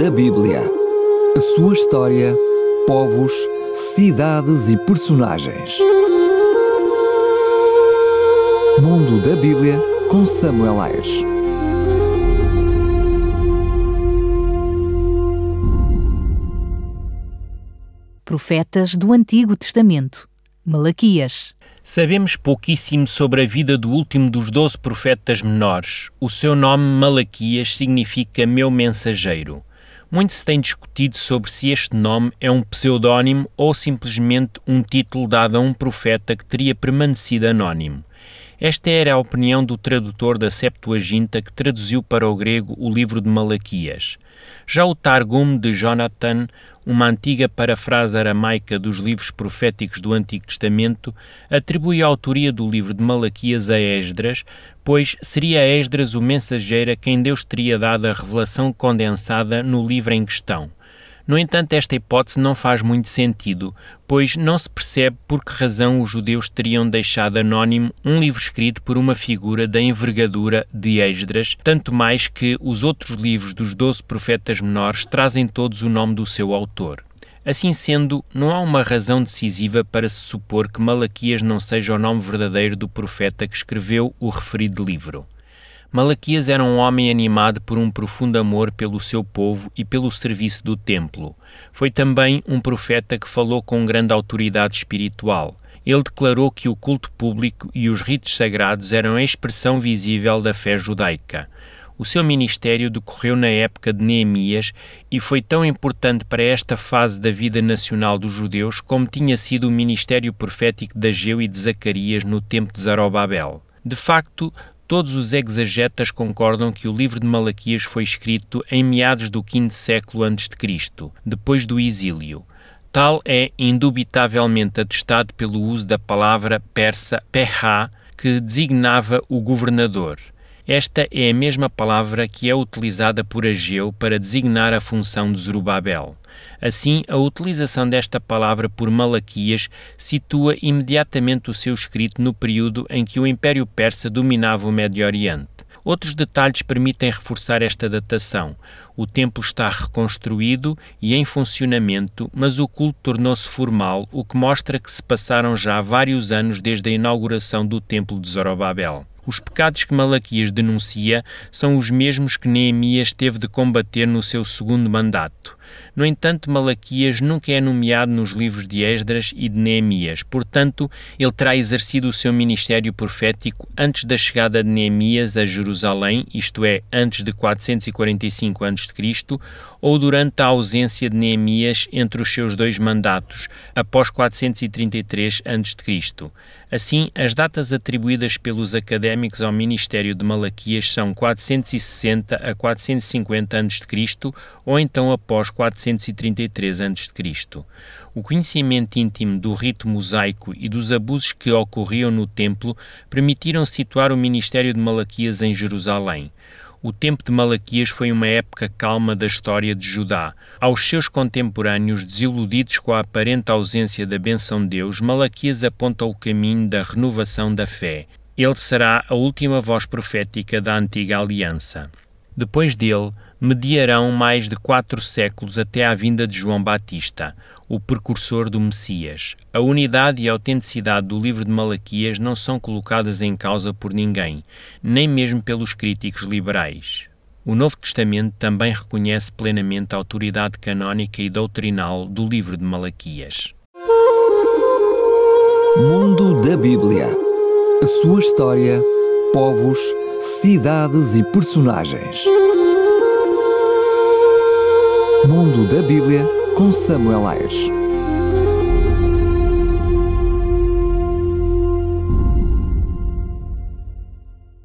da Bíblia. A sua história, povos, cidades e personagens. Mundo da Bíblia com Samuel Ayres. Profetas do Antigo Testamento. Malaquias. Sabemos pouquíssimo sobre a vida do último dos doze profetas menores. O seu nome, Malaquias, significa meu mensageiro. Muito se tem discutido sobre se este nome é um pseudónimo ou simplesmente um título dado a um profeta que teria permanecido anónimo. Esta era a opinião do tradutor da Septuaginta que traduziu para o grego o livro de Malaquias. Já o Targum de Jonathan, uma antiga parafrase aramaica dos livros proféticos do Antigo Testamento, atribui a autoria do livro de Malaquias a Esdras, pois seria Esdras o mensageiro a quem Deus teria dado a revelação condensada no livro em questão. No entanto, esta hipótese não faz muito sentido, pois não se percebe por que razão os judeus teriam deixado anónimo um livro escrito por uma figura da envergadura de Esdras, tanto mais que os outros livros dos doze profetas menores trazem todos o nome do seu autor. Assim sendo, não há uma razão decisiva para se supor que Malaquias não seja o nome verdadeiro do profeta que escreveu o referido livro. Malaquias era um homem animado por um profundo amor pelo seu povo e pelo serviço do templo. Foi também um profeta que falou com grande autoridade espiritual. Ele declarou que o culto público e os ritos sagrados eram a expressão visível da fé judaica. O seu ministério decorreu na época de Neemias e foi tão importante para esta fase da vida nacional dos judeus como tinha sido o ministério profético de Ageu e de Zacarias no tempo de Zarobabel. De facto, Todos os exegetas concordam que o livro de Malaquias foi escrito em meados do V século a.C., depois do exílio. Tal é indubitavelmente atestado pelo uso da palavra persa perra, que designava o governador. Esta é a mesma palavra que é utilizada por Ageu para designar a função de Zorobabel. Assim, a utilização desta palavra por Malaquias situa imediatamente o seu escrito no período em que o Império Persa dominava o Médio Oriente. Outros detalhes permitem reforçar esta datação. O templo está reconstruído e em funcionamento, mas o culto tornou-se formal, o que mostra que se passaram já vários anos desde a inauguração do templo de Zorobabel. Os pecados que Malaquias denuncia são os mesmos que Neemias teve de combater no seu segundo mandato. No entanto, Malaquias nunca é nomeado nos livros de Esdras e de Neemias, portanto, ele terá exercido o seu ministério profético antes da chegada de Neemias a Jerusalém, isto é, antes de 445 a.C., ou durante a ausência de Neemias entre os seus dois mandatos, após 433 a.C. Assim, as datas atribuídas pelos académicos ao ministério de Malaquias são 460 a 450 a.C. ou então após 433 a.C. O conhecimento íntimo do rito mosaico e dos abusos que ocorriam no templo permitiram situar o ministério de Malaquias em Jerusalém. O tempo de Malaquias foi uma época calma da história de Judá. Aos seus contemporâneos, desiludidos com a aparente ausência da benção de Deus, Malaquias aponta o caminho da renovação da fé. Ele será a última voz profética da antiga aliança. Depois dele, mediarão mais de quatro séculos até à vinda de João Batista, o precursor do Messias. A unidade e a autenticidade do livro de Malaquias não são colocadas em causa por ninguém, nem mesmo pelos críticos liberais. O Novo Testamento também reconhece plenamente a autoridade canónica e doutrinal do livro de Malaquias. Mundo da Bíblia. A sua história, povos, cidades e personagens. Mundo da Bíblia com Samuel Ayres.